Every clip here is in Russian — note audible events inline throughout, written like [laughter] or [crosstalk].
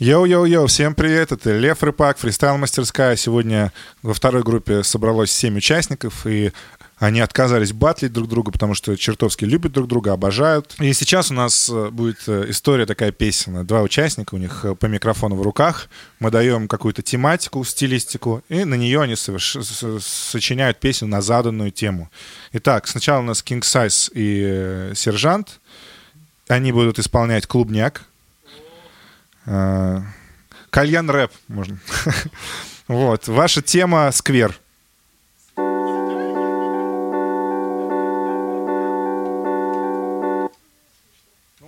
Yo-yo-yo, всем привет, это Лев Рыпак, фристайл-мастерская. Сегодня во второй группе собралось 7 участников, и они отказались батлить друг друга, потому что чертовски любят друг друга, обожают. И сейчас у нас э, будет э, история такая песенная. Два участника, у них э, по микрофону в руках. Мы даем какую-то тематику, стилистику, и на нее они соверш... сочиняют песню на заданную тему. Итак, сначала у нас King Size и Сержант. Они будут исполнять «Клубняк», Кальян рэп, можно. [laughs] вот. Ваша тема сквер. Ну,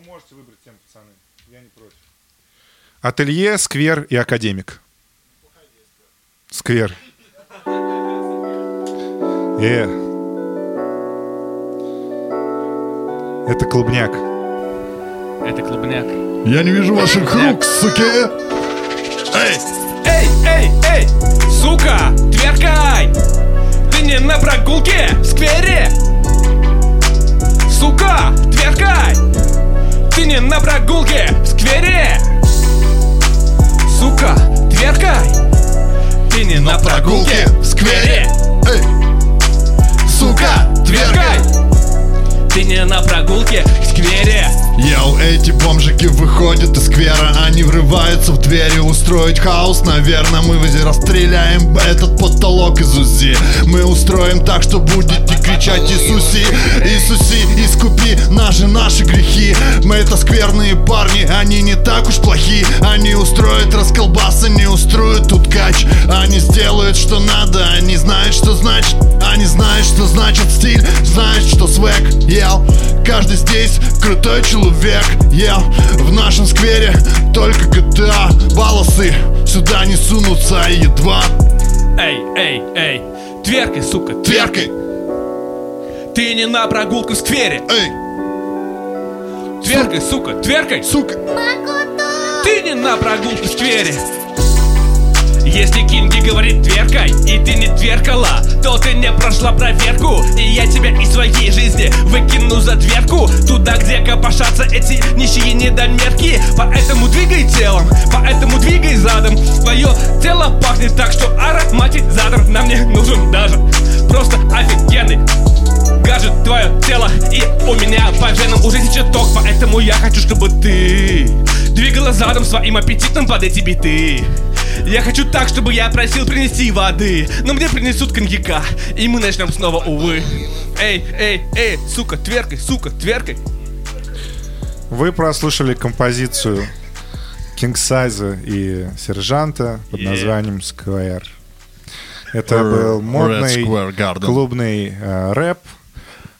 можете выбрать тему, пацаны. Я не против. Ателье, сквер и академик. Сквер. Э. Это клубняк. Это клубняк. Я не вижу ваших рук, суки! Эй! Эй, эй, эй! Сука! Тверкай! Ты не на прогулке в сквере! Сука! Тверкай! Ты не на прогулке в сквере! Сука! Тверкай! Ты не на прогулке в сквере! Эй! Сука! Тверкай! Ты не на прогулке в сквере! Йоу, эти бомжики выходят из сквера. Они врываются в двери устроить хаос. Наверное, мы расстреляем этот потолок из УЗИ. Мы устроим так, что будете кричать Иисуси! Иисуси, искупи наши, наши грехи! Мы это скверные парни, они не так уж плохи. Они устроят расколбасы, не устроят тут кач. Они сделают, что надо, они знают, что значит Они знают, что значит стиль, знают, что свек Йоу, каждый здесь крутой человек век Я в нашем сквере только GTA Волосы. Сюда не сунутся едва. Эй, эй, эй, тверкой, сука, тверкой. Ты не на прогулку в сквере. Эй Тверкой, сука, тверкой. Сука. Ты не на прогулку в сквере. Если Кинги говорит тверкай, и ты не тверкала То ты не прошла проверку. И я тебя из своей жизни выкину за дверку. Туда, где копошатся эти нищие недомерки. Поэтому двигай телом, поэтому двигай задом. Твое тело пахнет так, что ароматизатор Нам не нужен даже Просто офигенный гаджет твое тело И у меня по венам уже течет ток Поэтому я хочу, чтобы ты Двигала задом своим аппетитом под эти биты я хочу так, чтобы я просил принести воды Но мне принесут коньяка И мы начнем снова, увы Эй, эй, эй, сука, тверкой, сука, тверкой Вы прослушали композицию King Size и Сержанта под yeah. названием Square. Это был модный клубный э, рэп.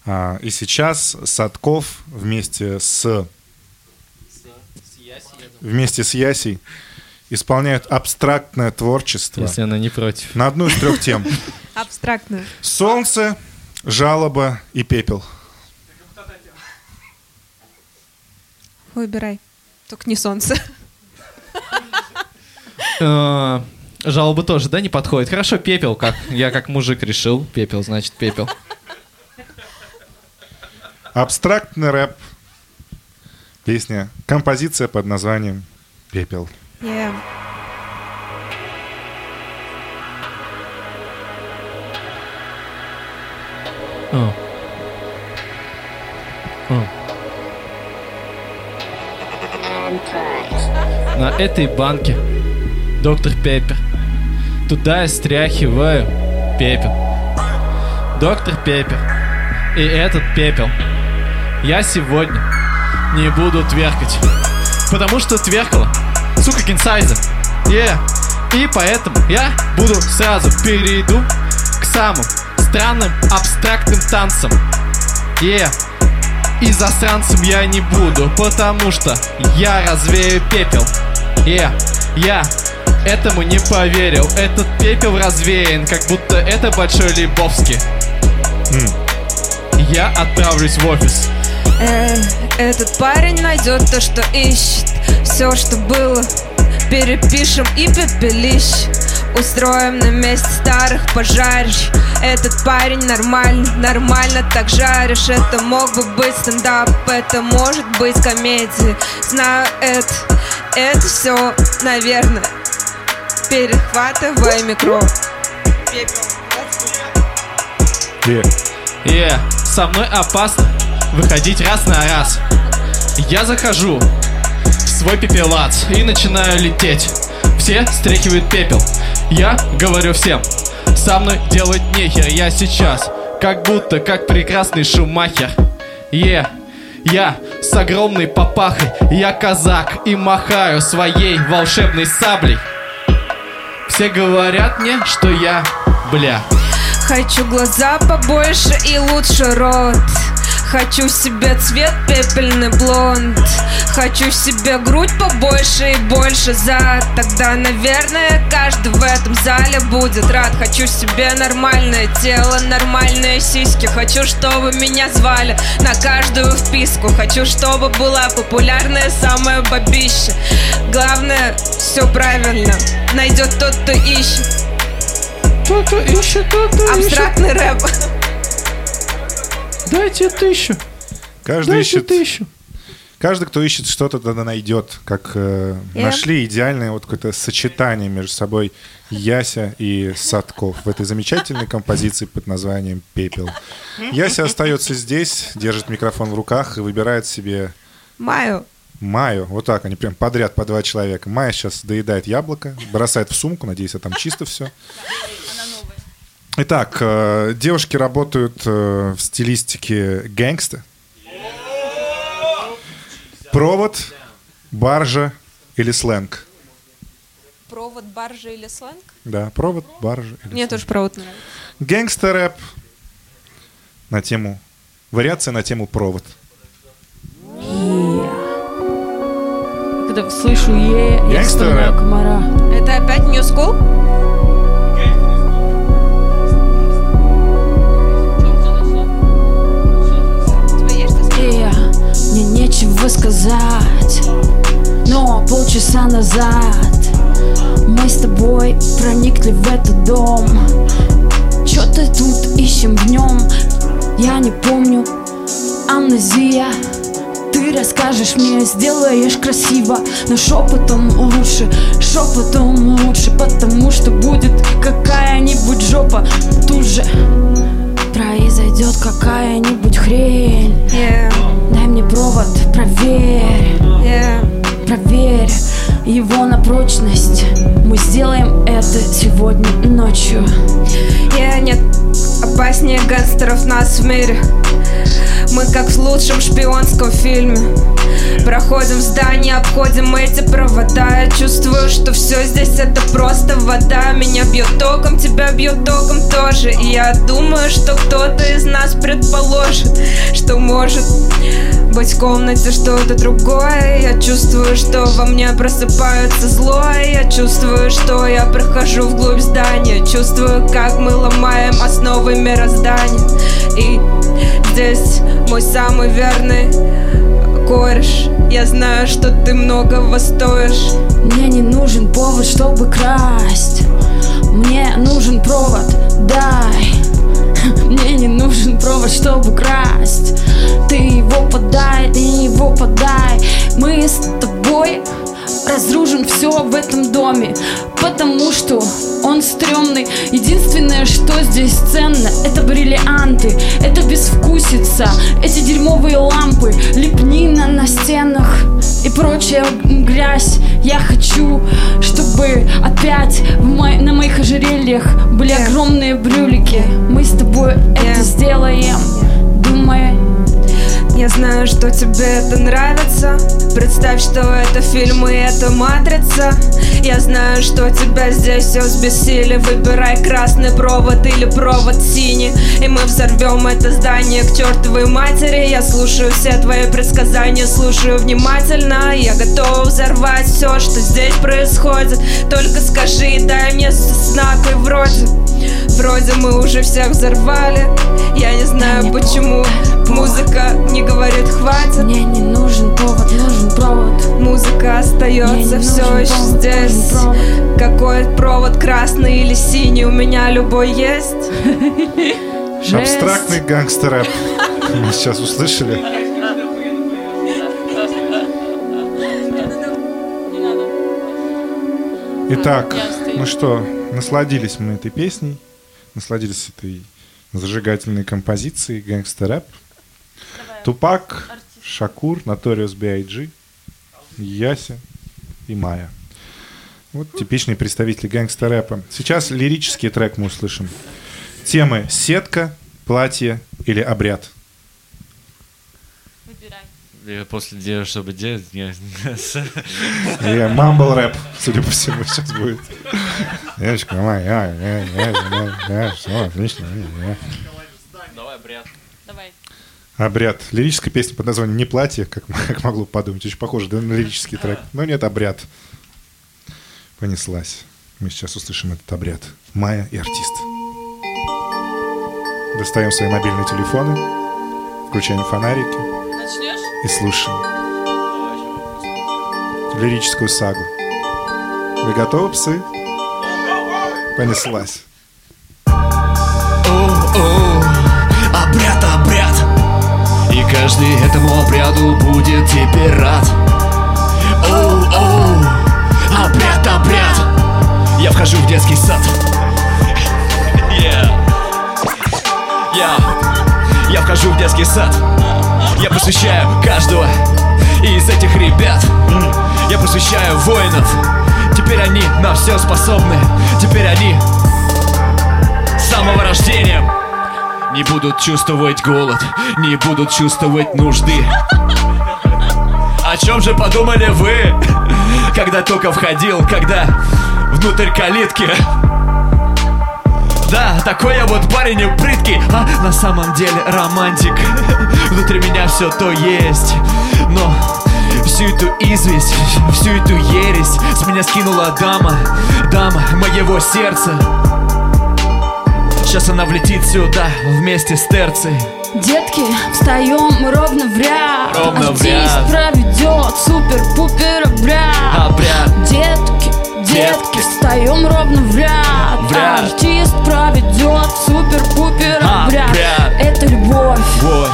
А, и сейчас Садков вместе с, вместе с Ясей исполняют абстрактное творчество. Если она не против. На одну из трех тем. [laughs] Абстрактное. Солнце, жалоба и пепел. Выбирай. Только не солнце. Э, [laughs] жалоба тоже, да, не подходит? Хорошо, пепел, как я как мужик решил. Пепел, значит, пепел. Абстрактный рэп. Песня. Композиция под названием «Пепел». Yeah. Oh. Oh. На этой банке доктор Пеппер. Туда я стряхиваю пепел. Доктор Пеппер. И этот пепел. Я сегодня не буду тверкать. Потому что тверкала сука, кинсайза. Yeah. И поэтому я буду сразу перейду к самым странным абстрактным танцам. Yeah. И засранцем я не буду, потому что я развею пепел. Yeah. Я этому не поверил. Этот пепел развеян, как будто это большой Лебовский. Mm. Я отправлюсь в офис. Э, этот парень найдет то, что ищет. Все, что было Перепишем и пепелищ. Устроим на месте старых пожарищ. Этот парень нормальный, нормально так жаришь. Это мог бы быть стендап, это может быть комедия. Знаю это, это все, наверное, перехватывай микро. И Е, со мной опасно выходить раз на раз. Я захожу в свой пепелац и начинаю лететь. Все стряхивают пепел. Я говорю всем, со мной делать нехер, я сейчас как будто как прекрасный шумахер. Е, я с огромной папахой, я казак и махаю своей волшебной саблей. Все говорят мне, что я бля. Хочу глаза побольше и лучше рот Хочу себе цвет пепельный блонд. Хочу себе грудь побольше и больше зад Тогда, наверное, каждый в этом зале будет рад. Хочу себе нормальное тело, нормальные сиськи. Хочу, чтобы меня звали на каждую вписку. Хочу, чтобы была популярная самая бабища. Главное, все правильно. Найдет тот, кто ищет. Кто-то ищет, кто-то ищет. Абстрактный рэп Дайте тысячу. каждый Дайте ищет, тысячу. каждый, кто ищет что-то, тогда найдет. Как э, нашли идеальное вот какое-то сочетание между собой Яся и Садков в этой замечательной композиции под названием «Пепел». Яся остается здесь, держит микрофон в руках и выбирает себе Маю Майю. Вот так они прям подряд по два человека. Майя сейчас доедает яблоко, бросает в сумку, надеюсь, а там чисто все. Итак, э, девушки работают э, в стилистике гэнгста. Провод, баржа или сленг? Провод, баржа или сленг? Да, провод, баржа или Мне сленг. тоже провод нравится. Гэнгстер-рэп на тему... Вариация на тему провод. Когда слышу е, я вспоминаю комара. Это опять New School? Нечего сказать Но полчаса назад Мы с тобой проникли в этот дом. Чё-то тут ищем в нем Я не помню. Амнезия ты расскажешь мне, сделаешь красиво Но шепотом лучше, шепотом лучше Потому что будет какая-нибудь жопа. Тут же произойдет какая-нибудь хрень. Yeah, мне провод, проверь, yeah. проверь его на прочность. Мы сделаем это сегодня ночью. Yeah, нет опаснее гангстеров нас в мире Мы как в лучшем шпионском фильме. Проходим в здание, обходим эти провода. Я чувствую, что все здесь это просто вода. Меня бьет током, тебя бьет током тоже. И я думаю, что кто-то из нас предположит Что может быть в комнате что-то другое. Я чувствую, что во мне просыпается зло. Я чувствую, что я прохожу вглубь здания. Чувствую, как мы ломаем основы мироздания. И здесь мой самый верный кореш. Я знаю, что ты многого стоишь. Мне не нужен повод, чтобы красть. Мне нужен провод, дай. [laughs] Мне не нужен провод, чтобы красть. Ты его подай, ты его подай. Мы с тобой разрушим все в этом доме Потому что он стрёмный Единственное, что здесь ценно Это бриллианты, это безвкусица Эти дерьмовые лампы Лепнина на стенах и прочая грязь Я хочу, чтобы опять мо- на моих ожерельях Были Yeah. огромные брюлики Мы с тобой Yeah. это сделаем Думай, Я знаю, что тебе это нравится. Представь, что это фильм и это матрица. Я знаю, что тебя здесь все взбесили. Выбирай красный провод или провод синий. И мы взорвем это здание к чертовой матери. Я слушаю все твои предсказания, слушаю внимательно. Я готов взорвать все, что здесь происходит. Только скажи, дай мне знак и вроде. Вроде мы уже всех взорвали. Я не знаю почему Музыка не говорит хватит мне не нужен повод, нужен провод Музыка остается все еще повод, здесь. Какой провод красный или синий У меня любой есть Жесть. Абстрактный гангстер-рэп. Мы сейчас услышали. Итак, ну что, насладились мы этой песней, насладились этой зажигательной композицией «Гэнгстер рэп». Тупак, Шакур, Notorious B.I.G., Яся и Майя. Вот типичные представители гэнгстер рэпа. Сейчас лирический трек мы услышим. Темы «Сетка», «Платье» или «Обряд». И после дела, чтобы делать, я... И мамбл рэп, судя по всему, сейчас будет. Девочка моя, я, я, я, я, все, отлично. я, я. Давай, брят. Обряд. Лирическая песня под названием «Не платье», как, [laughs] как могло подумать. Очень похоже да, на лирический трек. Но нет, обряд. Понеслась. Мы сейчас услышим этот обряд. Майя и артист. Достаем свои мобильные телефоны, включаем фонарики Начнешь? и слушаем лирическую сагу. Вы готовы, псы? Понеслась. Каждый этому обряду будет теперь рад. Оу-оу, обряд, обряд. Я вхожу в детский сад. Yeah. Я, я вхожу в детский сад. Я посвящаю каждого из этих ребят. Я посвящаю воинов. Теперь они на все способны. Теперь они с самого рождения Не будут чувствовать голод Не будут чувствовать нужды. О чем же подумали вы Когда только входил Когда внутрь калитки? Да, такой я вот парень и прыткий А на самом деле романтик. Внутри меня все то есть Но всю эту известь, всю эту ересь С меня скинула дама, дама моего сердца Сейчас она влетит сюда вместе с терцией Детки, встаем ровно в ряд Ровно в Артист ряд. проведет супер-пупер обряд Обряд. Детки, детки, встаем ровно в ряд В ряд. Артист проведет супер-пупер обряд Обряд. Это любовь Вот,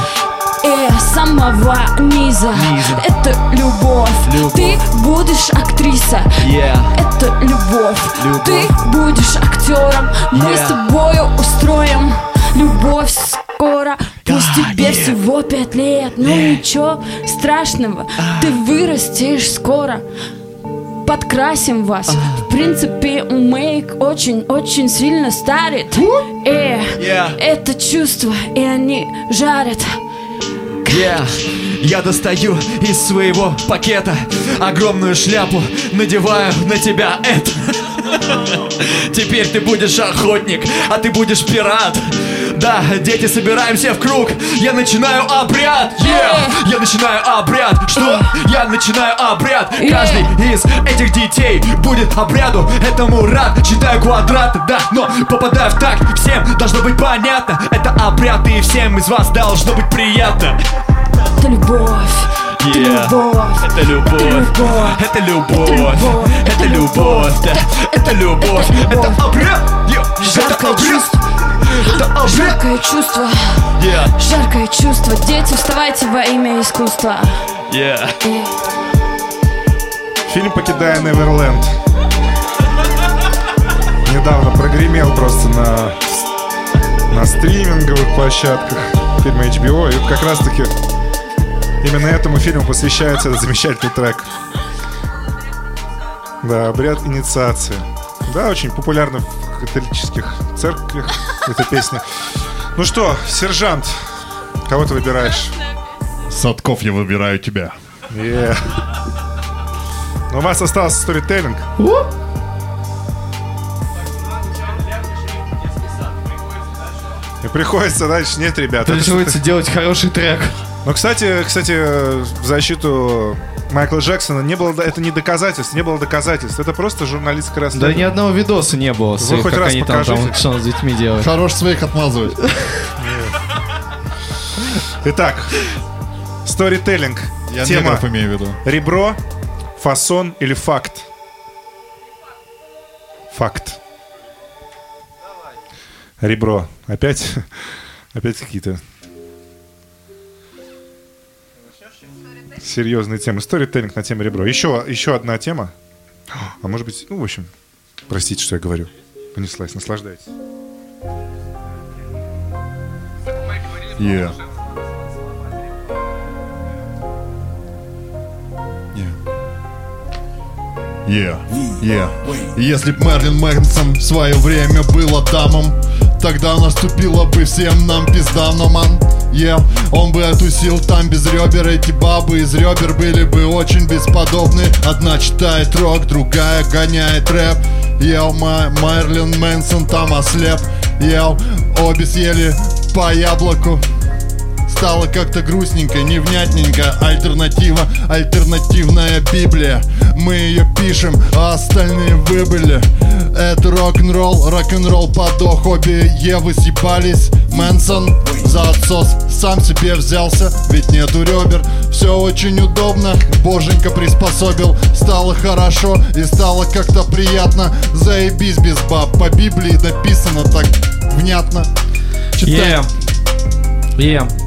э, самого низа. Низа. Это любовь. Любовь. Ты будешь актриса yeah Это любовь. Любовь. Ты будешь актером Мы Yeah. с тобою устроим Любовь скоро Пусть Да, тебе нет. всего пять лет Но ничего страшного Ты вырастешь скоро Подкрасим вас В принципе, мейк очень-очень сильно старит Э, Yeah. это чувство И они жарят Yeah. Я достаю из своего пакета огромную шляпу, надеваю на тебя это. [laughs] Теперь ты будешь охотник, а ты будешь пират. Да, дети, собираемся в круг. Я начинаю обряд. Yeah. Я начинаю обряд. Что? Я начинаю обряд. Каждый из этих детей будет обряду. Этому рад. Считаю квадраты, да, но попадаю в так. Всем должно быть понятно. Это обряд, и всем из вас должно быть приятно. Это любовь Это Yeah. любовь Это любовь, это любовь, это любовь, это любовь, это обряд, это обряд, Жаркое чувство yeah, Жаркое чувство Дети, вставайте во имя искусства yeah. Фильм «Покидая Неверленд». Недавно прогремел просто на, на стриминговых площадках фильма HBO. И как раз-таки именно этому фильму посвящается этот замечательный трек. Да, обряд инициации. Да, очень популярна в католических церквях эта песня. Ну что, сержант, кого ты выбираешь? Садков, я выбираю тебя. Yeah. Но у вас остался сторителлинг. И приходится дальше. Нет, ребята. Приходится делать хороший трек. Ну, кстати, кстати, в защиту Майкла Джексона не было, это не доказательств, не было доказательств. Это просто журналистское Да расследование. ни одного видоса не было, с Вы их, хоть как раз они там, там покажите. что с детьми делают. Хорош своих отмазывать. Итак, сторителлинг. Я Тема негров имею в виду. ребро, фасон или факт? Факт. Ребро. Опять, [laughs] опять какие-то серьезные темы. Сторителлинг на тему ребро. Еще, еще одна тема. А может быть, ну, в общем, Простите, что я говорю. Понеслась, наслаждайтесь. Yeah. Yeah. Yeah. Если б Мерлин Мэнсон в свое время был Адамом, тогда наступила бы всем нам пизда, но ман Yeah. Он бы отусил там без ребер. Эти бабы из ребер были бы очень бесподобны. Одна читает рок, другая гоняет рэп. Ел Мерлин Мэнсон там ослеп. Ел, обе съели по яблоку Стало как-то грустненько, невнятненько. Альтернатива, альтернативная Библия. Мы ее пишем, а остальные выбыли. Это рок-н-ролл, рок-н-ролл подох Обе Евы съебались Мэнсон за отсос сам себе взялся Ведь нету ребер, все очень удобно Боженька приспособил, стало хорошо И стало как-то приятно. Заебись без баб, по Библии написано так внятно. Читай. Yeah. Yeah.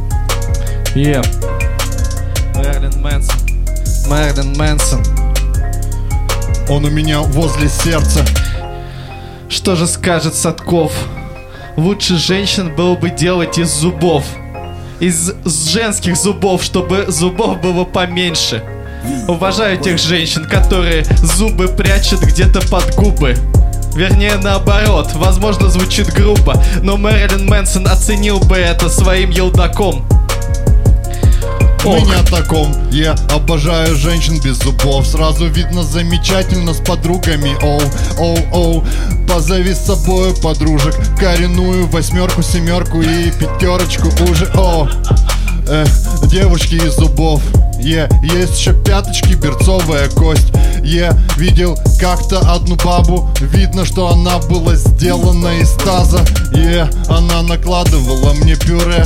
Yeah. Мерлин Мэнсон. Мерлин Мэнсон. Он у меня возле сердца Что же скажет Садков? Лучше женщин было бы делать из зубов. Из женских зубов, чтобы зубов было поменьше. Уважаю тех женщин, которые зубы прячут где-то под губы. Вернее, наоборот, возможно, звучит грубо, но Мэрилин Мэнсон оценил бы это своим елдаком. О таком Я обожаю женщин без зубов. Сразу видно замечательно с подругами. Оу, оу, оу. Позови с собой подружек. Коренную восьмерку, семерку и пятерочку уже. О, Эх, девушки из зубов. Е, есть еще пяточки, берцовая кость. Я видел как-то одну бабу. Видно, что она была сделана из таза. Е, она накладывала мне пюре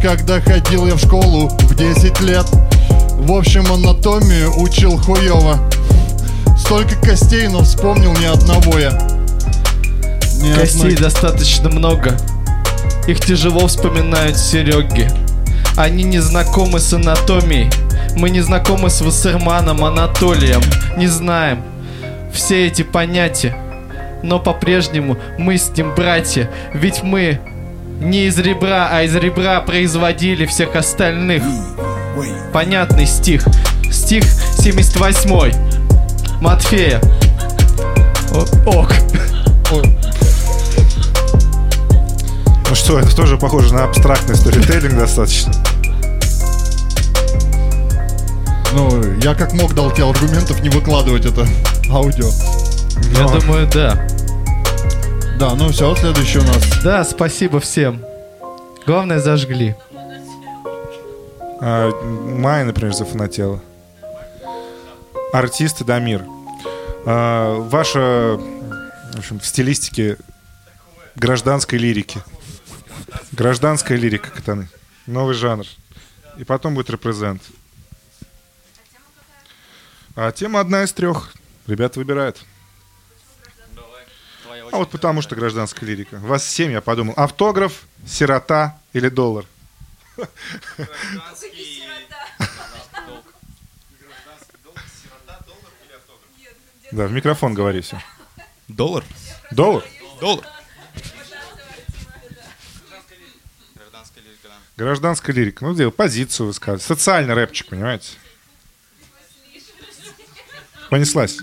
когда ходил я в школу в 10 лет В общем, анатомию учил хуёво Столько костей, но вспомнил ни одного я Ни Костей одной. достаточно много. Их тяжело вспоминают Сереги. Они не знакомы с анатомией. Мы не знакомы с Вассерманом Анатолием. Не знаем все эти понятия. Но по-прежнему мы с ним братья. Ведь мы не из ребра, а из ребра производили всех остальных. Понятный стих. Стих 78. Матфея. О- ок. Ну что, это тоже похоже на абстрактный сторителлинг достаточно. Ну, я как мог дал тебе аргументов не выкладывать это аудио Я Но- думаю, да. Да, ну все, следующий у нас Да, спасибо всем. Главное, зажгли. А, Майя, например, зафанатела. Артисты Дамир. А, ваша, в общем, в стилистике гражданской лирики. Гражданская лирика, катаны. Новый жанр. И потом будет репрезент. А тема одна из трех. Ребята выбирают. А вот потому что гражданская лирика. Вас семь, я подумал. Автограф, сирота или доллар? Да, в микрофон говори все. Доллар? Доллар? Доллар. Гражданская лирика. Ну, где позицию высказывать. Социальный рэпчик, понимаете? Понеслась.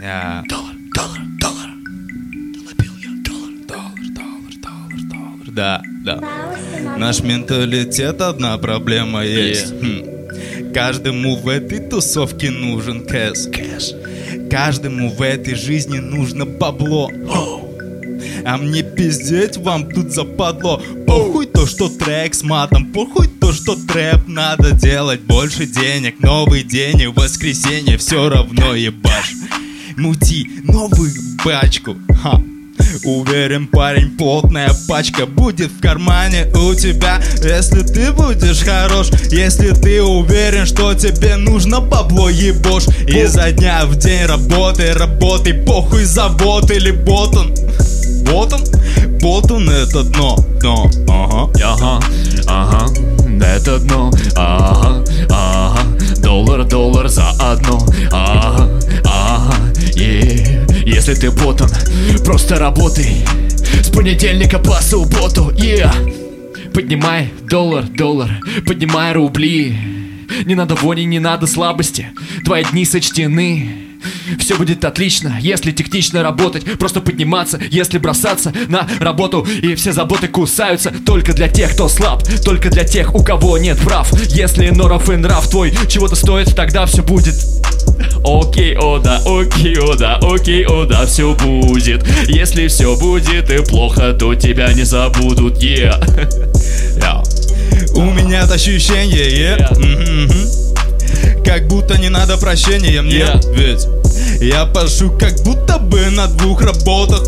Я... Доллар, доллар, доллар. Доллар, доллар, доллар, доллар. Да, да. Наш менталитет одна проблема есть. Хм. Каждому в этой тусовке нужен кэш. кэш. Каждому в этой жизни нужно бабло. Оу. А мне пиздеть вам тут западло Похуй то, что трек с матом Похуй то, что трэп надо делать Больше денег, новый день и воскресенье Все равно ебашь. Мути новую пачку Ха. Уверен, парень, плотная пачка будет в кармане у тебя. Если ты будешь хорош, если ты уверен, что тебе нужно бабло ебошь. Изо дня в день работай, работай, похуй завод или ботан. Вот он это дно, дно, ага если ты ботан Просто работай. С понедельника по субботу. Yeah. Поднимай доллар, доллар. Поднимай рубли. Не надо вони, не надо слабости. Твои дни сочтены. Все будет отлично, если технично работать. Просто подниматься, если бросаться на работу. И все заботы кусаются Только для тех, кто слаб. Только для тех, у кого нет прав. Если норов и нрав твой чего-то стоит Тогда все будет Окей, о да, окей, о да, окей, о да, все будет Если все будет и плохо, то тебя не забудут, yeah. [laughs] Я. У меня это ощущение, yeah. Мгм. Как будто не надо прощения мне Yeah. Ведь я пашу как будто бы на двух работах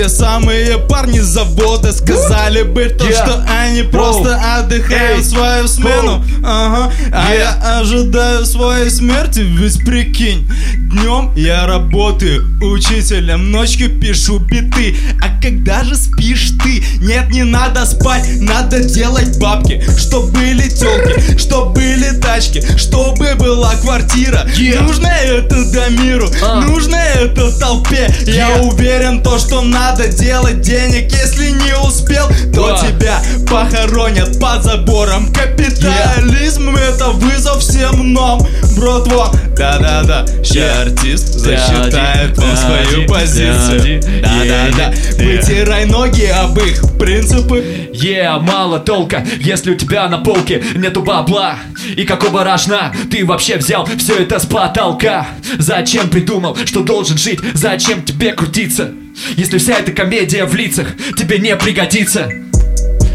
те самые парни с завода сказали бы то, Yeah. что они просто отдыхают Эй. свою смену. Ага. А Yeah. я ожидаю своей смерти, ведь прикинь, днем я работаю учителем, ночью пишу биты. А когда же спишь ты? Нет, не надо спать, надо делать бабки, чтоб были телки, чтоб были тачки, чтобы была квартира. Yeah. Нужно это до миру, А. нужно это толпе. Я Yeah. уверен, то, что надо делать денег, если не успел, то Да. тебя похоронят под забором. Капитализм это вызов всем нам, братва. Да-да-да, ща артист засчитает он свою позицию. Да-да-да, вытирай ноги об их принципы. Yeah, мало толка, если у тебя на полке нету бабла И какого рожна ты вообще взял все это с потолка? Зачем придумал, что должен жить? Зачем тебе крутиться? Если вся эта комедия в лицах тебе не пригодится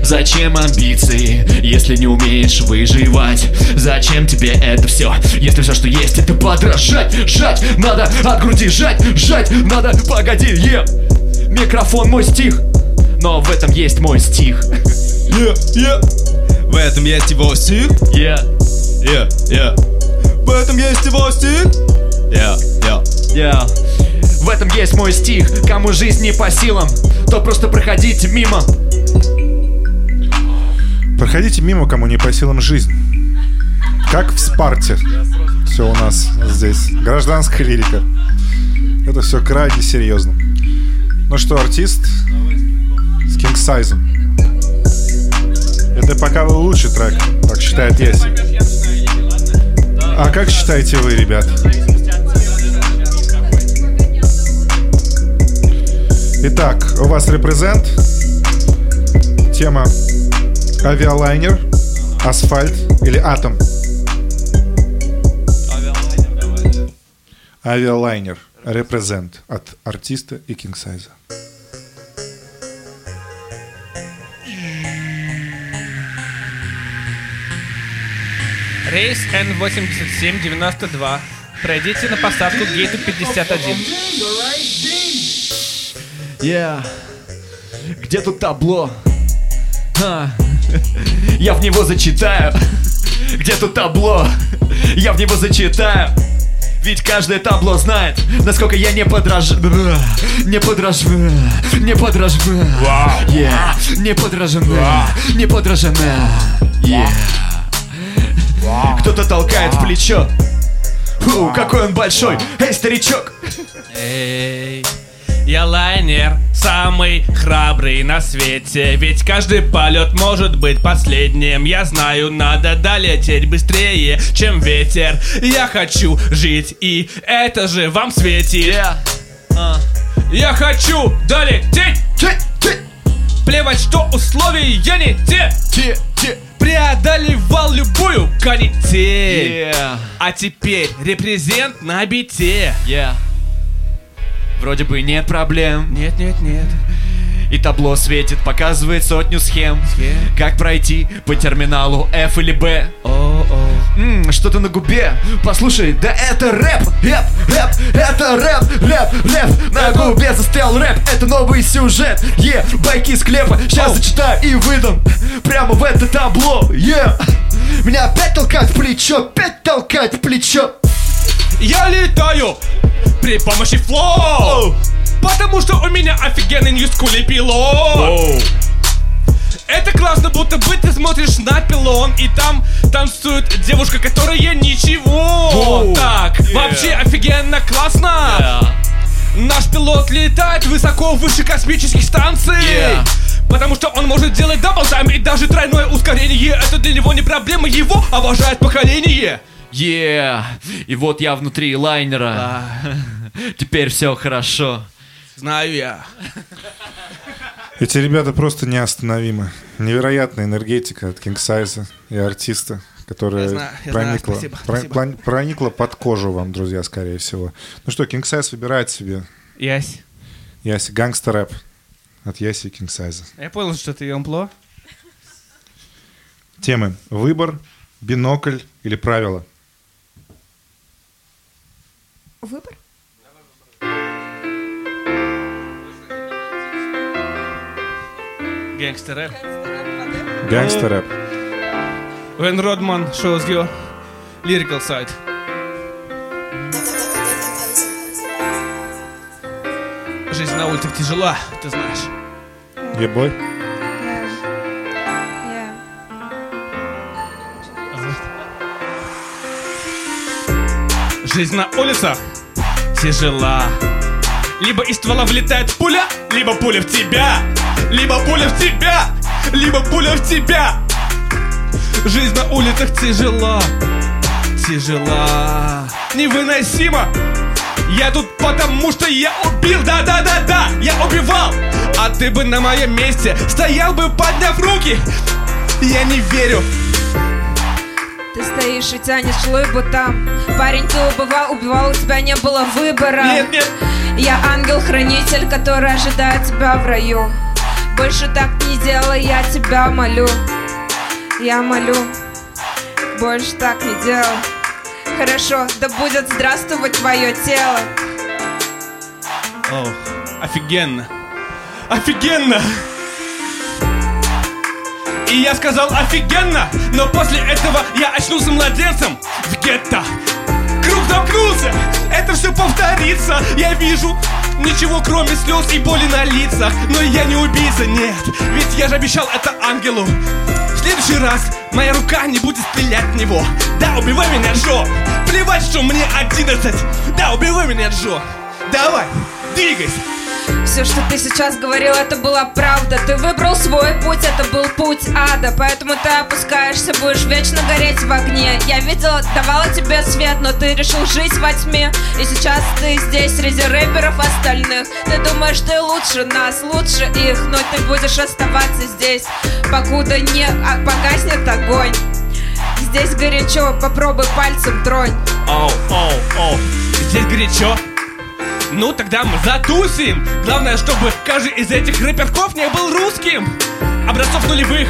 Зачем амбиции, если не умеешь выживать? Зачем тебе это все, если все, что есть, это подражать? Жать, надо от груди жать, жать, надо, погоди, е Микрофон мой стих, но в этом есть мой стих Yeah, yeah. В этом есть его стих. Yeah, Yeah, yeah. В этом есть его стих. Yeah, yeah. yeah. В этом есть мой стих, кому жизнь не по силам, то просто проходите мимо Проходите мимо, кому не по силам жизнь. Как в Спарте. Все у нас здесь. Гражданская лирика. Это все крайне серьезно. Ну что, артист с Size. Это пока был лучший трек, так считает Яси. А как считаете вы, ребят? Итак, у вас репрезент. Тема авиалайнер, асфальт или атом? Авиалайнер. Репрезент от артиста и кингсайза. Рейс N8792. Пройдите на посадку к гейту 51. Yeah. Где тут табло? А, Я в него зачитаю. Где тут табло? Я в него зачитаю. Ведь каждое табло знает, насколько я не подраж... Не подражаю, не подражаю. Yeah. Не подражена, не подражена. Yeah. Кто-то толкает в плечо. Фу, какой он большой. Эй, старичок. Эй, я лайнер, самый храбрый на свете Ведь каждый полет может быть последним Я знаю, надо долететь быстрее, чем ветер Я хочу жить, и это же вам светит Yeah. А. Я хочу долететь Плевать, что условия не те Те, те. Преодолевал любую канитель Yeah. А теперь репрезент на бите Yeah. Вроде бы нет проблем. Нет, нет, нет И табло светит, показывает сотню схем. Схем. Как пройти по терминалу F или B. О-о М, что-то на губе. Послушай, да это рэп, рэп, рэп, это рэп, рэп, рэп. На губе застрял рэп, это новый сюжет. Е, байки из склепа, сейчас зачитаю и выдам. Прямо в это табло, е. Меня опять толкать в плечо, опять толкать в плечо. Я летаю при помощи флоу. Потому что у меня офигенный ньюскули пилот. Это классно, будто бы ты смотришь на пилон И там танцует девушка, которая ничего. Воу. Так, Yeah. вообще офигенно классно. Наш пилот летает высоко выше космических станций. Yeah. Потому что он может делать double-time и даже тройное ускорение. Это для него не проблема, его обожает поколение Yeah. И вот я внутри лайнера. Теперь все хорошо. Знаю я Эти ребята просто неостановимы. Невероятная энергетика от Кингсайза и артиста, которая Я знаю, я знаю, проникла, спасибо, про- спасибо. проникла под кожу вам, друзья, скорее всего. Ну что, Кингсайз выбирает себе Ясь Яси Гангстер рэп от Яси и Кингсайза. Я понял, что ты емпло Темы. Выбор, бинокль или правила. Выбор? Гангстер рэп Гангстер рэп. When Rodman shows your lyrical side Жизнь на улицах тяжела, ты знаешь Ебой. Yeah. Жизнь на улицах тяжела. Либо из ствола влетает пуля, либо пуля в тебя. Либо пуля в тебя, либо пуля в тебя. Жизнь на улицах тяжела, тяжела. Невыносимо. Я тут потому что я убил, да-да-да-да Я убивал, а ты бы на моем месте Стоял бы подняв руки. Я не верю Ты стоишь и тянешь лыбу там. Парень, ты убивал, убивал, у тебя не было выбора. Нет, нет, Я ангел-хранитель, который ожидает тебя в раю. Больше так не делай, я тебя молю. Я молю Больше так не делай. Хорошо, да будет здравствовать твое тело. О, офигенно. Офигенно! И я сказал офигенно, но после этого я очнулся младенцем в гетто. Круг замкнулся, это все повторится. Я вижу ничего кроме слез и боли на лицах. Но я не убийца, нет, ведь я же обещал это ангелу. В следующий раз моя рука не будет стрелять в него. Да, убивай меня, Джо. Плевать, что мне 11. Да, убивай меня, Джо. Давай, двигайся. Все, что ты сейчас говорил, это была правда. Ты выбрал свой путь, это был путь ада. Поэтому ты опускаешься, будешь вечно гореть в огне. Я видела, давала тебе свет, но ты решил жить во тьме. И сейчас ты здесь среди рэперов остальных. Ты думаешь, ты лучше нас, лучше их Но ты будешь оставаться здесь, покуда не а, погаснет огонь. Здесь горячо, попробуй пальцем тронь. Оу, оу, оу, здесь горячо. Ну, тогда мы затусим. Главное, чтобы каждый из этих рэперков не был русским. Образцов нулевых.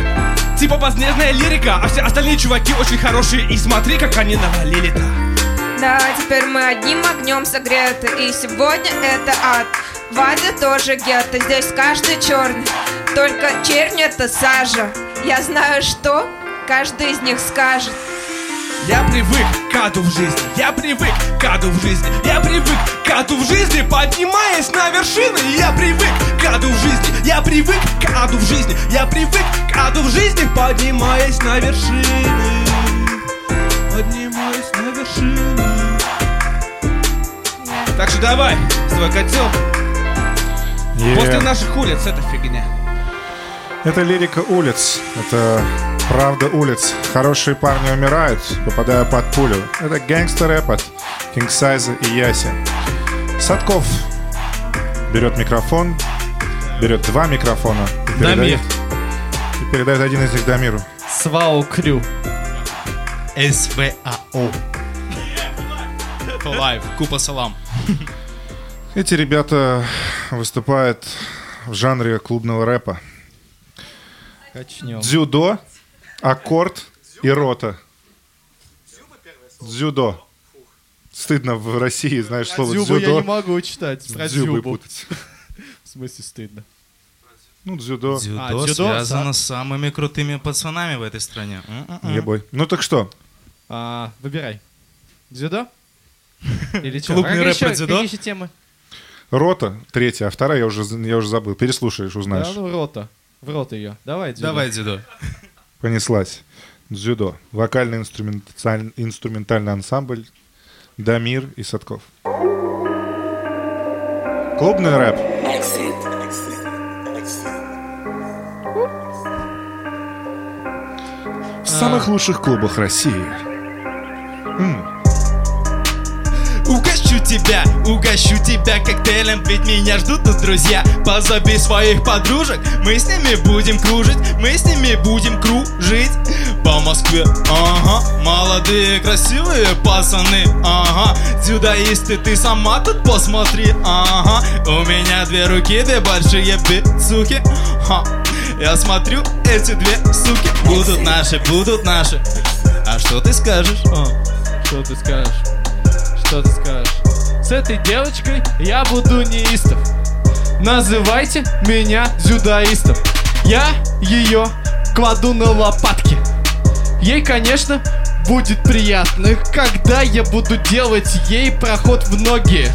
Типа позднежная лирика, а все остальные чуваки очень хорошие. И смотри, как они навалили-то. Да, теперь мы одним огнем согреты И сегодня это ад В аде тоже гетто Здесь каждый черный Только чернь это сажа Я знаю, что каждый из них скажет Я привык к аду в жизни, я привык к аду в жизни, я привык к аду в жизни, поднимаясь на вершины, я привык к аду в жизни, я привык к аду в жизни, я привык к аду в жизни, поднимаясь на вершины, поднимаясь на вершины. Так что давай, свой котел. Е. После наших улиц это фигня. Это лирика улиц. Это правда улиц. Хорошие парни умирают, попадая под пулю. Это гангстер рэп от Кингсайза и Яси. Садков берет микрофон, берет два микрофона и передает, и передает один из них Дамиру. Свау Крю. СВАО. Life. Купа салам. Эти ребята выступают в жанре клубного рэпа. Качнем. Дзюдо, аккорд и рота. Дзюдо. Стыдно в России, знаешь, слово Дзюбу я дзюдо. не могу читать. Про Дзюбы дзюбу. путать. [laughs] В смысле стыдно. Ну, дзюдо. Дзюдо, А, дзюдо, связано да. с самыми крутыми пацанами в этой стране. М-м-м. Ебой. Ну так что? А, выбирай. Дзюдо? [laughs] Или что? Клубный рэп про дзюдо? Какие еще темы? Рота, третья, а вторая я уже, я уже забыл. Переслушаешь, Да, узнаешь. ну, рота. В рот ее. Давай, дзюдо. Давай, дзюдо. Понеслась. Дзюдо. Вокально-инструменталь- инструментальный ансамбль Дамир и Садков. Клубный рэп. В самых лучших клубах России. Тебя, угощу тебя коктейлем Ведь меня ждут тут друзья Позови своих подружек Мы с ними будем кружить Мы с ними будем кружить По Москве, ага Молодые, красивые пацаны, ага Дзюдоисты, ты сама тут посмотри, ага У меня две руки, две большие бицухи Ха. Я смотрю, эти две суки Будут наши, будут наши А что ты скажешь? О, Что ты скажешь? Что ты скажешь? С этой девочкой я буду неистов. Называйте меня дзюдоистом. Я ее кладу на лопатки. Ей, конечно, будет приятно, когда я буду делать ей проход в ноги.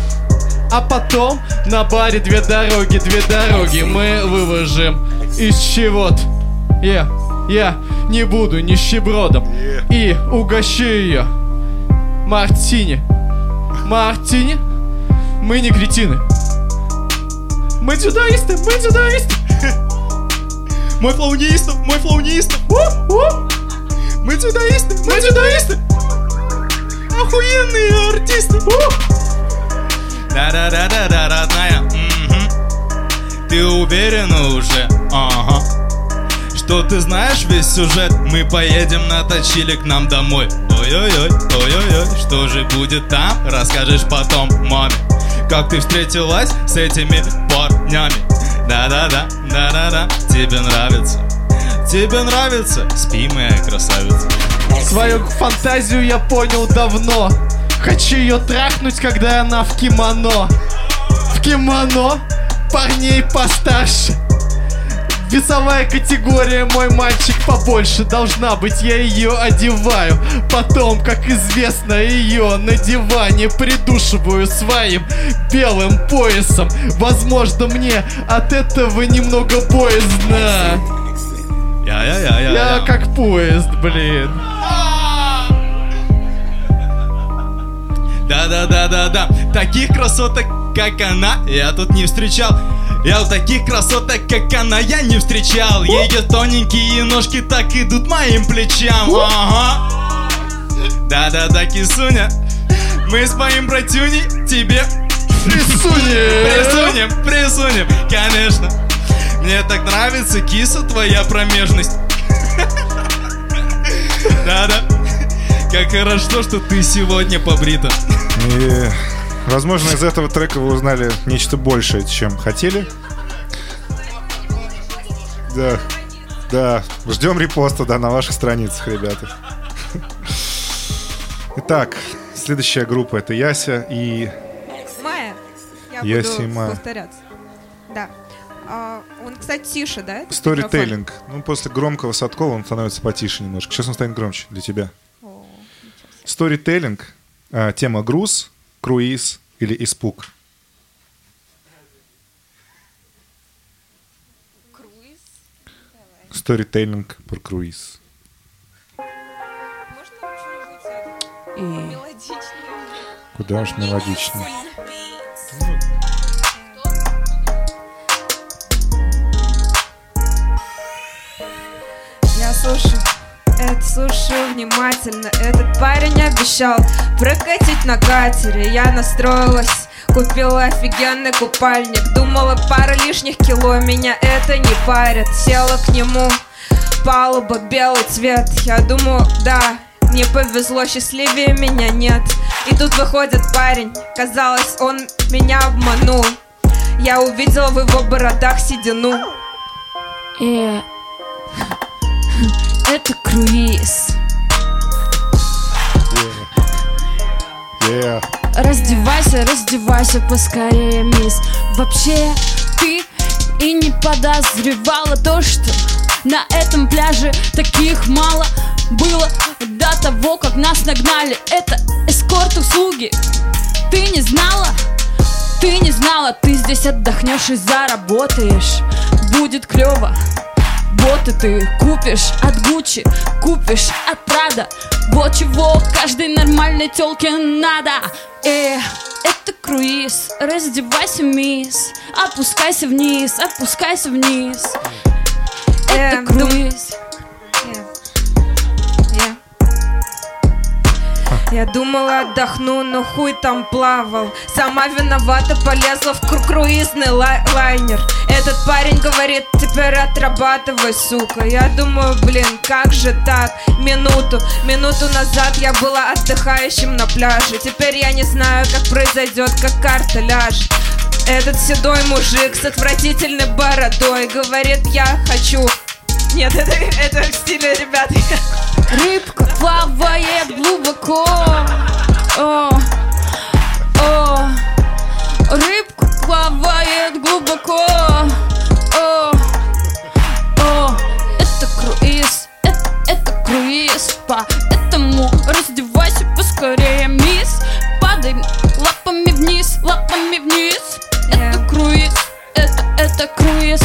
А потом на баре две дороги, две дороги мы выложим из чего-то. Я, я не буду нищебродом и угощу ее Мартини. Мартини? Мы не кретины. Мы дзюдоисты, мы дзюдоисты. [laughs] Мой flow неистов, мой flow неистов Мы дзюдоисты, мы дзюдоисты Охуенные артисты Да-да-да-да-да, родная. Ты уверена уже? Ага Что ты знаешь весь сюжет? Мы поедем на точиле к нам домой Ой-ой-ой, ой-ой-ой Что же будет там? Расскажешь потом маме Как ты встретилась с этими парнями Да-да-да, да-да-да Тебе нравится Тебе нравится? Спи, моя красавица Свою фантазию я понял давно. Хочу ее трахнуть, когда она в кимоно. В кимоно парней постарше. Весовая категория, мой мальчик побольше должна быть, я ее одеваю. Потом, как известно, ее на диване придушиваю своим белым поясом. Возможно, мне от этого немного боязно Я-я-я-я Я как поезд, блин. Да-да-да-да-да. Таких красоток, как она, я тут не встречал Я у таких красоток, как она, я не встречал. Ее тоненькие ножки так идут моим плечам. Ага. Да-да-да, кисуня. Мы с моим братюней тебе Присунем. Присунем, присунем, конечно. Мне так нравится киса твоя промежность. Да-да. Как хорошо, что ты сегодня побрита. И, возможно, из этого трека вы узнали нечто большее, чем хотели. Да, да. Ждем репоста, да, на ваших страницах, ребята. Итак, следующая группа это Яся и Майя. Я Я буду Сима. повторяться. Да. А, он, кстати, тише, да? Storytelling. Ну, после громкого Садкова он становится потише немножко. Сейчас он станет громче для тебя. Storytelling. а, тема груз, круиз или испуг. Круиз. Storytelling про круиз. Это, И? Куда уж мелодично. Я слушаю, слушаю внимательно. Этот парень обещал прокатить на катере. Я настроилась, купила офигенный купальник. Думала, пара лишних кило, меня это не парит. Села к нему, палуба, белый цвет. Я думаю, да, мне повезло, счастливее меня нет. И тут выходит парень, казалось, он меня обманул. Я увидела в его бородах седину. Э, это круиз. Yeah. Раздевайся, раздевайся поскорее, мисс. Вообще, ты и не подозревала то, что на этом пляже таких мало было до того, как нас нагнали. Это эскорт-услуги. Ты не знала? Ты не знала, ты здесь отдохнешь и заработаешь. Будет клево, боты ты купишь от Гуччи, купишь от Прада. Вот чего каждой нормальной тёлке надо. Э, это круиз, раздевайся, мисс, опускайся вниз, опускайся вниз. Это Эм, дум- круиз. Я думала отдохну, но хуй там плавал. Сама виновата, полезла в кру- круизный лай- лайнер. Этот парень говорит, теперь отрабатывай, сука. Я думаю, блин, как же так? Минуту, минуту назад я была отдыхающим на пляже. Теперь я не знаю, как произойдет, как карта ляжет. Этот седой мужик с отвратительной бородой Говорит, я хочу Нет, это, это в стиле, ребят Рыбка плавает глубоко. О, о, рыбка плавает глубоко. О, о, это круиз, это, это круиз. Поэтому раздевайся поскорее, мисс. Падай лапами вниз, лапами вниз. Это круиз, это, это круиз.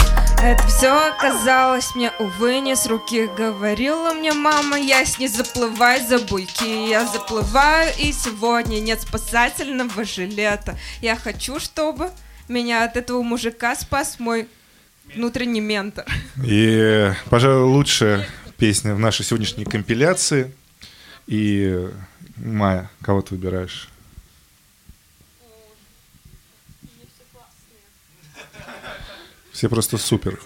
Это все оказалось мне, увы, не с руки Говорила мне мама, я с ней заплывай за буйки Я заплываю и сегодня нет спасательного жилета Я хочу, чтобы меня от этого мужика спас мой внутренний ментор И, пожалуй, лучшая песня в нашей сегодняшней компиляции. И, Майя, кого ты выбираешь? Все просто супер.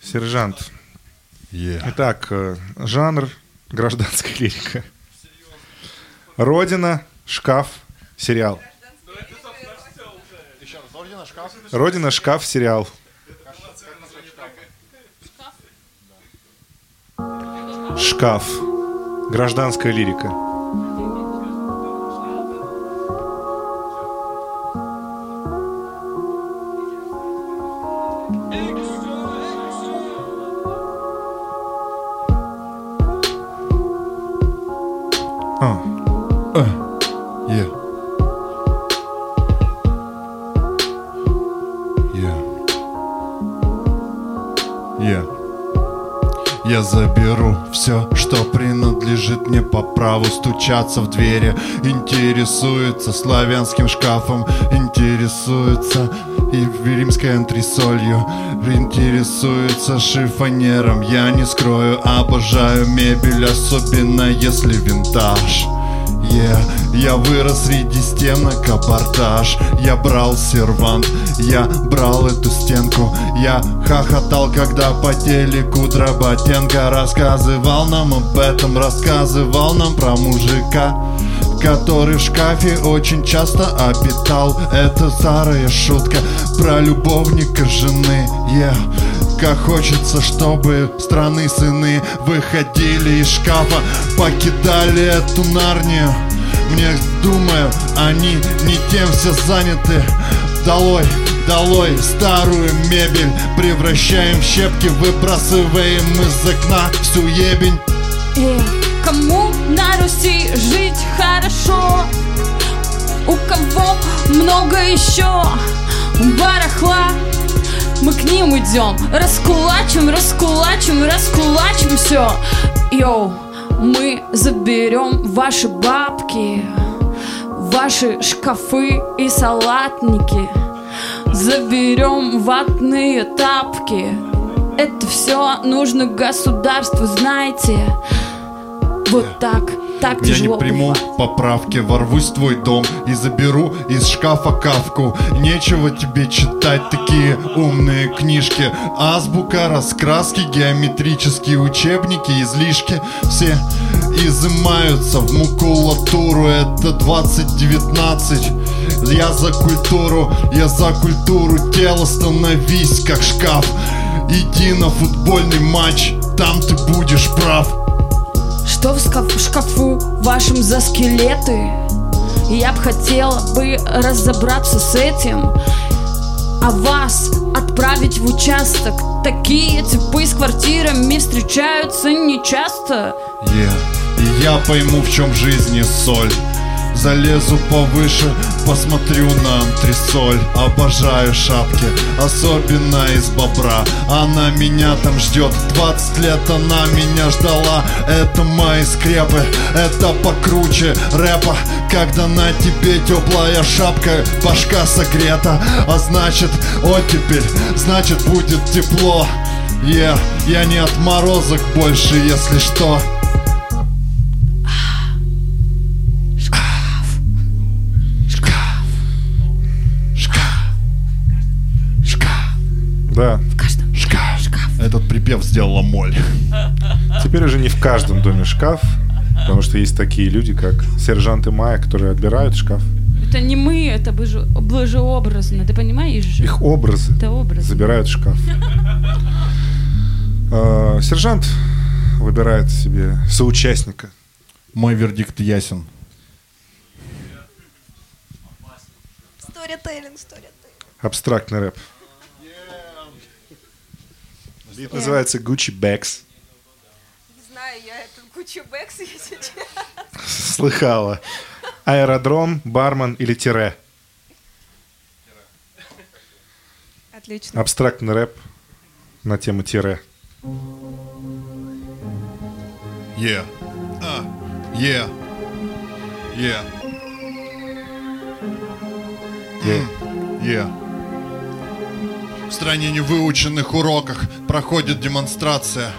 Сержант. Итак, э, жанр гражданская лирика. Родина, шкаф, сериал. Родина, шкаф, сериал. Шкаф. Гражданская лирика. Праву Стучаться в двери Интересуется славянским шкафом Интересуется и римской антресолью Интересуется шифонером Я не скрою, обожаю мебель Особенно если винтаж Yeah. Я вырос среди стенок абордаж. Я брал сервант, я брал эту стенку. Я хохотал, когда по телеку Дроботенко Рассказывал нам об этом, рассказывал нам про мужика который в шкафе очень часто обитал. Это старая шутка про любовника жены. Yeah. Как хочется, чтобы страны сыны выходили из шкафа Покидали эту нарнию Мне, думаю, они не тем все заняты Долой, долой старую мебель Превращаем в щепки, выбрасываем из окна всю ебень Э, кому на Руси жить хорошо? У кого много еще барахла? Мы к ним идем, раскулачим, раскулачим, раскулачим все. Йоу, мы заберем ваши бабки, ваши шкафы и салатники. Заберем ватные тапки. Это все нужно государству, знаете. Вот так, так Я не тяжело приму бывает. поправки, ворвусь в твой дом и заберу из шкафа кавку. Нечего тебе читать такие умные книжки. Азбука, раскраски, геометрические учебники, излишки. Все изымаются в макулатуру, это 2019. Я за культуру, я за культуру тела, становись как шкаф. Иди на футбольный матч, там ты будешь прав. Что в скаф- шкафу вашем за скелеты? Я бы хотела бы разобраться с этим А вас отправить в участок Такие типы с квартирами встречаются нечасто Yeah. Я пойму, в чем жизни соль Залезу повыше, посмотрю на антресоль Обожаю шапки, особенно из бобра. Она меня там ждет, 20 лет она меня ждала. Это мои скрепы, это покруче рэпа. Когда на тебе теплая шапка, башка согрета. А значит оттепель, значит будет тепло. Yeah, я не отморозок больше, если что Да, Этот припев сделала моль теперь уже не в каждом доме шкаф, потому что есть такие люди, как сержанты Майя, которые отбирают шкаф. Это не мы, это бы же, было же образно, ты понимаешь же? Их образы Это образ. забирают шкаф. [laughs] А, Сержант выбирает себе соучастника. Мой вердикт ясен Сторителлинг, сторителлинг. Абстрактный рэп. Бит называется Gucci Bags. Не знаю, я этот Бэкс, если честно. Слыхала. Аэродром, бармен или тире. Отлично. Абстрактный рэп на тему тире. Yeah. А. Yeah. Yeah. Yeah. Yeah. В стране невыученных уроках проходит демонстрация.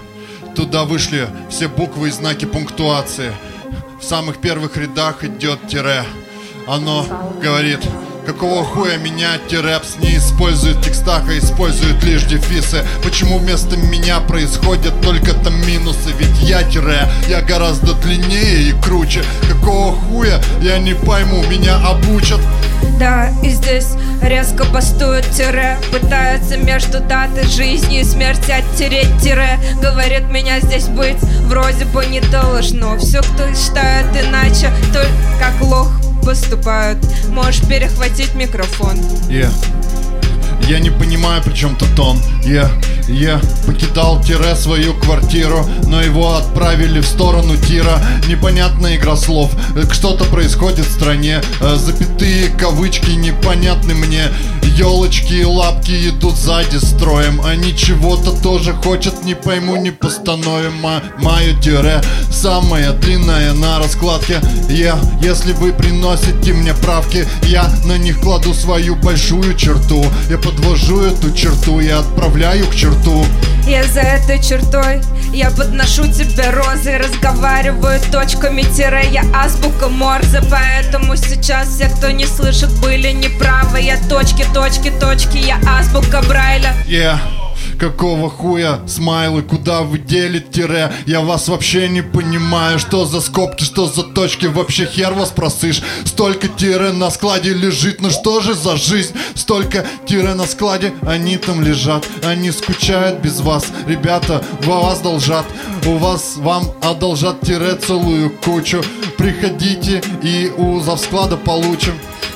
Туда вышли все буквы и знаки пунктуации. В самых первых рядах идет тире. Оно говорит, какого хуя меня тирепс не использует в текстах, а использует лишь дефисы. Почему вместо меня происходят только там минусы? Ведь я тире, я гораздо длиннее и круче. Какого хуя, я не пойму, меня обучат. Да, и здесь резко бастует тире Пытается между датой жизни и смерти оттереть тире Говорит меня здесь быть вроде бы не должно Все, кто считает иначе, только как лох поступают Можешь перехватить микрофон. Я Я не понимаю, при чем тут он. Я, я покидал тире свою квартиру Но его отправили в сторону тира. Непонятная игра слов. Что-то происходит в стране. Э, Запятые кавычки непонятны мне. Елочки и лапки идут сзади строем. Они чего-то тоже хотят, не пойму, не постановим. Мое тире самое длинное на раскладке. Я, если вы приносите мне правки Я на них кладу свою большую черту. Я подвожу эту черту и отправляю к черту. Я за этой чертой Я подношу тебе розы Разговариваю точками тире Я азбука Морзе. Поэтому сейчас все, кто не слышит, были неправы. Я точки, точки, точки Я азбука Брайля. Yeah. Какого хуя, смайлы, куда вы делите тире? Я вас вообще не понимаю, что за скобки, что за точки, вообще хер вас просышь. Столько тире на складе лежит, ну что же за жизнь? Столько тире на складе, они там лежат, они скучают без вас Ребята, вас должат, у вас, вам одолжат тире целую кучу. Приходите и у завсклада получим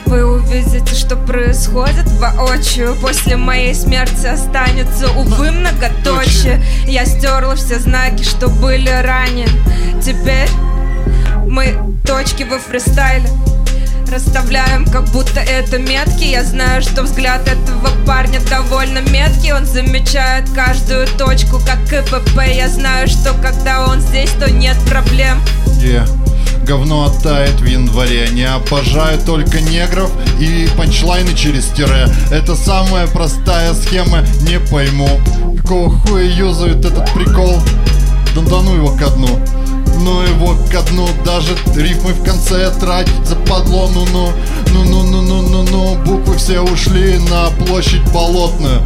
Вы увидите, что происходит воочию. После моей смерти останется, увы, многоточие. Я стерла все знаки, что были ранее Теперь мы точки во фристайле Расставляем, как будто это метки. Я знаю, что взгляд этого парня довольно меткий. Он замечает каждую точку, как КПП Я знаю, что когда он здесь, то нет проблем. Yeah. Говно оттает в январе Не обожаю только негров и панчлайны через тире. Это самая простая схема, не пойму. Какого хуя юзают этот прикол? Да ну его ко дну. Ну его ко дну, даже рифмы в конце трать западло, ну-ну Ну-ну-ну-ну-ну-ну, буквы все ушли на площадь болотную.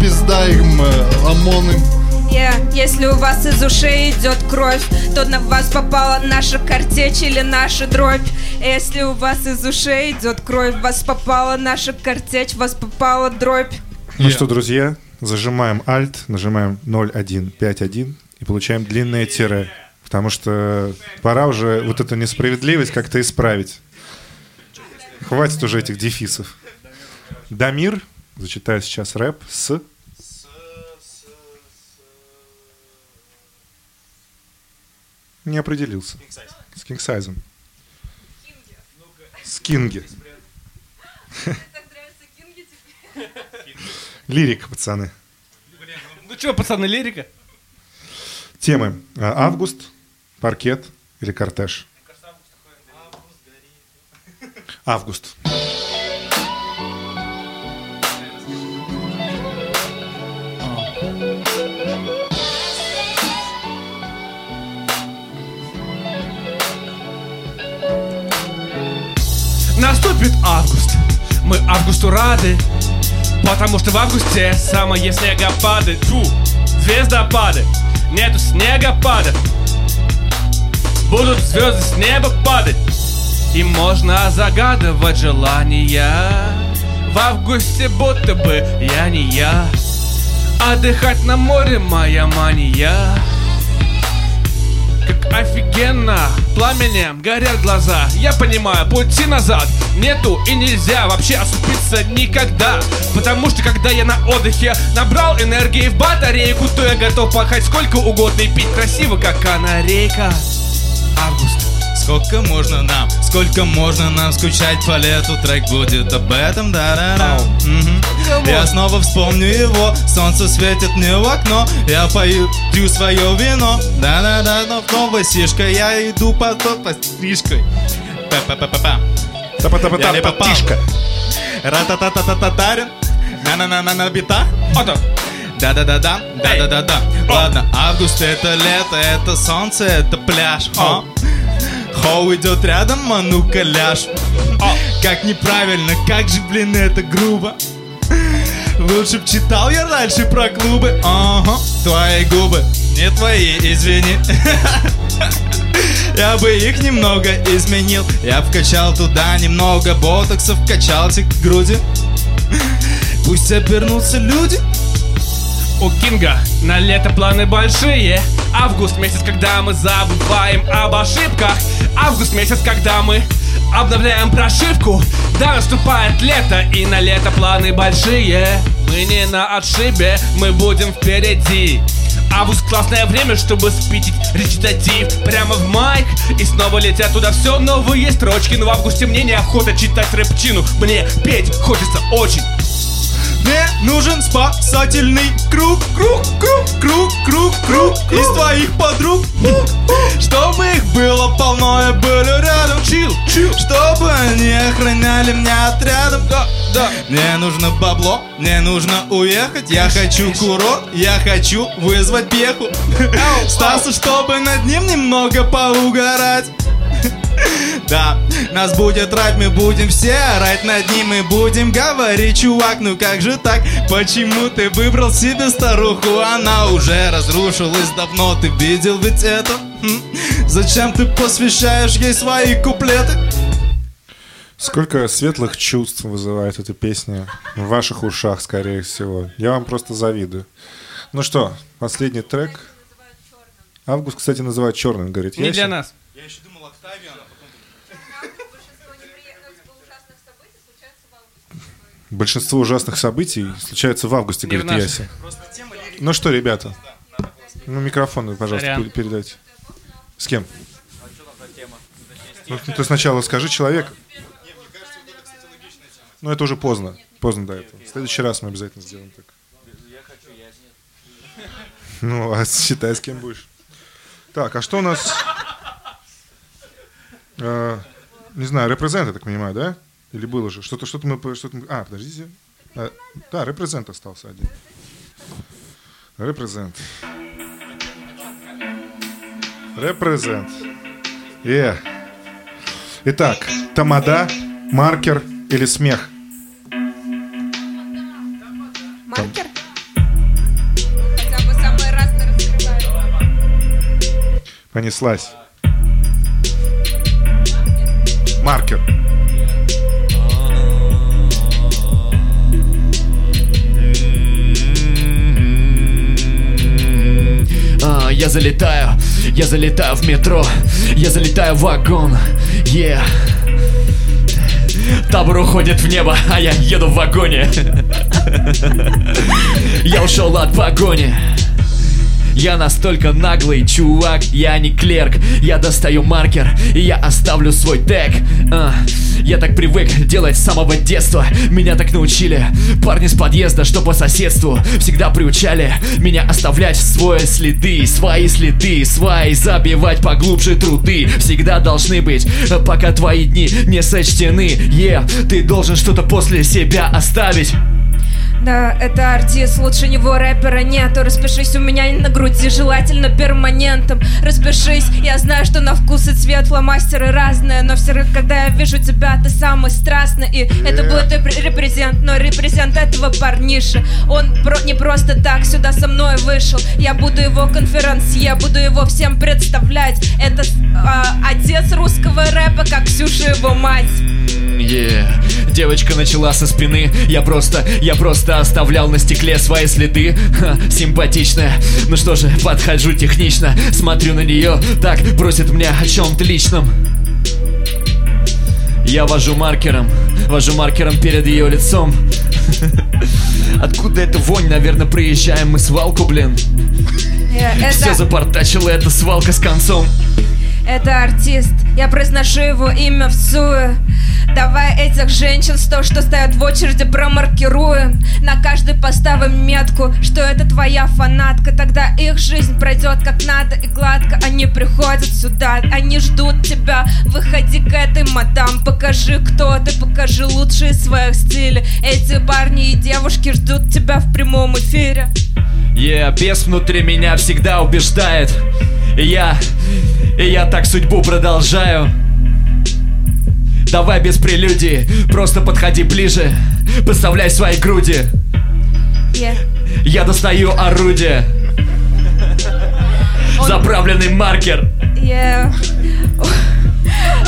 Пизда им, э, ОМОН им Yeah. Если у вас из ушей идет кровь, то на вас попала наша картечь или наша дробь. Если у вас из ушей идет кровь, вас попала наша картечь, вас попала дробь. Ну что, друзья, зажимаем Alt, нажимаем 0151 и получаем длинное тире. Потому что пора уже вот эту несправедливость как-то исправить. Хватит уже этих дефисов. Дамир зачитает сейчас рэп с... Не определился. С кингсайзом. Кинги. Лирика, пацаны. Ну что, пацаны, лирика? Темы. А, Август, паркет или кортеж? Август. Наступит август, мы августу рады, потому что в августе самые снегопады, фу, звездопады, нету снегопадов, будут звезды с неба падать, и можно загадывать желания. В августе будто бы я не я, отдыхать на море моя мания. Офигенно. Пламенем горят глаза. Я понимаю, пути назад Нету и нельзя вообще оступиться никогда. Потому что когда я на отдыхе Набрал энергии в батарейку То я готов пахать сколько угодно И пить красиво, как канарейка. Август Сколько можно нам, сколько можно нам скучать по лету? Трек будет об этом, да да да Я снова вспомню его, солнце светит мне в окно. Я пою, пью свое вино, да-да-да, но новая сишка Я иду по по стрижкой. Па-па-па-па-па. Я не попал. Тишка. Ра-та-та-та-та-татарин. На-на-на-на-на бита. Ото да-да-да-да, да-да-да-да. Ладно, август это лето, это солнце, это пляж О. Хоу идет рядом, а ну-ка ляж. Как неправильно, как же, блин, это грубо. Лучше б читал я раньше про клубы. Ага, твои губы, не твои, извини. Я бы их немного изменил. Я вкачал туда немного ботокса Вкачался к груди. Пусть обернутся люди У Кинга. На лето планы большие. Август месяц, когда мы забываем об ошибках. Август месяц, когда мы обновляем прошивку. Да, наступает лето, и на лето планы большие. Мы не на отшибе, мы будем впереди. Август классное время, чтобы спитить речитатив. Прямо в майк И снова летят туда все новые строчки. Но в августе мне неохота читать рэпчину. Мне петь хочется очень Мне нужен спасательный круг, круг, круг, круг, круг, круг Из твоих подруг. Чтобы их было полно и были рядом Чил, чил. Чтобы они охраняли меня отрядом Да, Мне нужно бабло, мне нужно уехать Я хочу курорт, я хочу вызвать пеху [laughs] Стаса, чтобы над ним немного поугарать [laughs] да, нас будет рать, мы будем все орать над ним и будем говорить, чувак, ну как же так? Почему ты выбрал себе старуху? Она уже разрушилась давно, ты видел ведь это? М? Зачем ты посвящаешь ей свои куплеты? Сколько светлых чувств вызывает эта песня в ваших ушах, скорее всего. Я вам просто завидую. Ну что, последний трек. Август, кстати, называют черным, говорит. Не для нас Я еще думал Октавиан, а потом... Большинство ужасных событий случаются в августе, говорит. Яся. Ну что, ребята? Ну, микрофон, пожалуйста, передайте. С кем? Ну, ты сначала скажи человек. Ну, это уже поздно. Поздно до этого. В следующий раз мы обязательно сделаем так. Ну, а считай, с кем будешь. Так, а что у нас? Э, не знаю, репрезент, я так понимаю, да? Или было же? Что-то, что-то мы... Что-то мы... А, подождите. А, да, репрезент остался один. Репрезент. Репрезент. Е. Итак, тамада, маркер или смех? Маркер? Хотя бы самый разный раскрывает. Понеслась. Маркер. А, я залетаю, я залетаю в метро, я залетаю в вагон, yeah. Табор уходит в небо, а я еду в вагоне. Я ушел от погони. Я настолько наглый чувак, я не клерк. Я достаю маркер и я оставлю свой тег. А, Я так привык делать с самого детства. Меня так научили парни с подъезда, что по соседству Всегда приучали меня оставлять свои следы Свои следы, свои забивать поглубже труды. Всегда должны быть, пока твои дни не сочтены. Е, ты должен что-то после себя оставить Да, это артист, лучше него рэпера нету. Распишись у меня на груди, желательно перманентом. Распишись, я знаю, что на вкус и цвет фломастеры разные Но все равно, когда я вижу тебя, ты самый страстный. И это будет реп- репрезент, но репрезент этого парниша. Он про- не просто так сюда со мной вышел. Я буду его конферансье, буду его всем представлять. Это а, отец русского рэпа, как Ксюша его мать Е, Девочка начала со спины. Я просто, я просто оставлял на стекле свои следы. Ха, Симпатичная. Ну что же, подхожу технично. Смотрю на нее, так бросит мне о чем-то личном. Я вожу маркером. Вожу маркером перед ее лицом. [laughs] Откуда эта вонь? Наверное, приезжаем мы свалку, блин. Э, Все Это, запортачила эта свалка с концом это артист, я произношу его имя в суе Давай этих женщин, сто, что стоят в очереди, промаркируем. На каждой поставим метку, что это твоя фанатка. Тогда их жизнь пройдет как надо и гладко. Они приходят сюда, они ждут тебя. Выходи к этой мадам, покажи, кто ты Покажи лучшие своих стилей Эти парни и девушки ждут тебя в прямом эфире. Е, бес внутри меня всегда убеждает. И я, и я так судьбу продолжаю. Давай без прелюдии, просто подходи ближе Подставляй свои груди. Yeah. Я достаю орудие. Заправленный маркер. Yeah.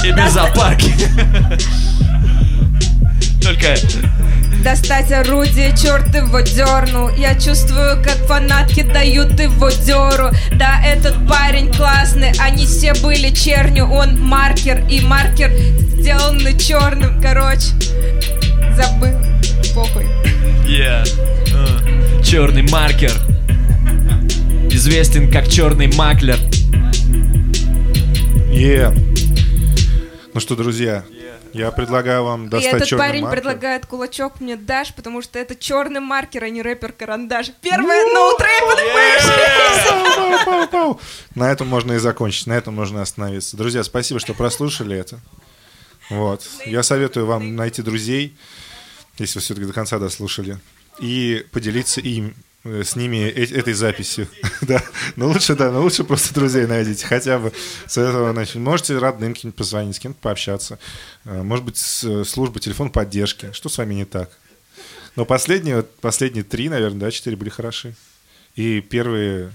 и без запарки [laughs] Только Достать орудие, черт его дернул. Я чувствую, как фанатки дают его деру Да, этот парень классный, они все были чернью. Он маркер, и маркер сделанный черным. Короче, забыл, похуй. Черный маркер. Известен как черный маклер. Е. Ну что, друзья, я предлагаю вам И достать этот черный парень маркер. предлагает кулачок мне дашь Потому что это черный маркер, а не рэпер-карандаш Первая ноутрэп Пау-пау-пау. [laughs] На этом можно и закончить, на этом можно остановиться. Друзья, спасибо, что прослушали это. Вот. Я советую вам найти друзей, если вы все-таки до конца дослушали, и поделиться им с ними э- этой записью. [laughs] да. Но лучше, да, но лучше просто друзей найдите. Хотя бы с этого начать. Можете родным каким-нибудь позвонить, с кем-то пообщаться. Э, Может быть, э, службы телефон поддержки. Что с вами не так? Но последние, последние три, наверное, да, четыре были хороши. И первые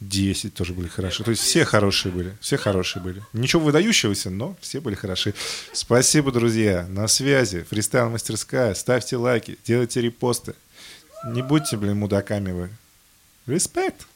10 тоже были хороши. То есть все хорошие были. Все хорошие были. Ничего выдающегося, но все были хороши. Спасибо, друзья. На связи. Фристайл мастерская. Ставьте лайки, делайте репосты. Не будьте, блин, мудаками вы. Респект.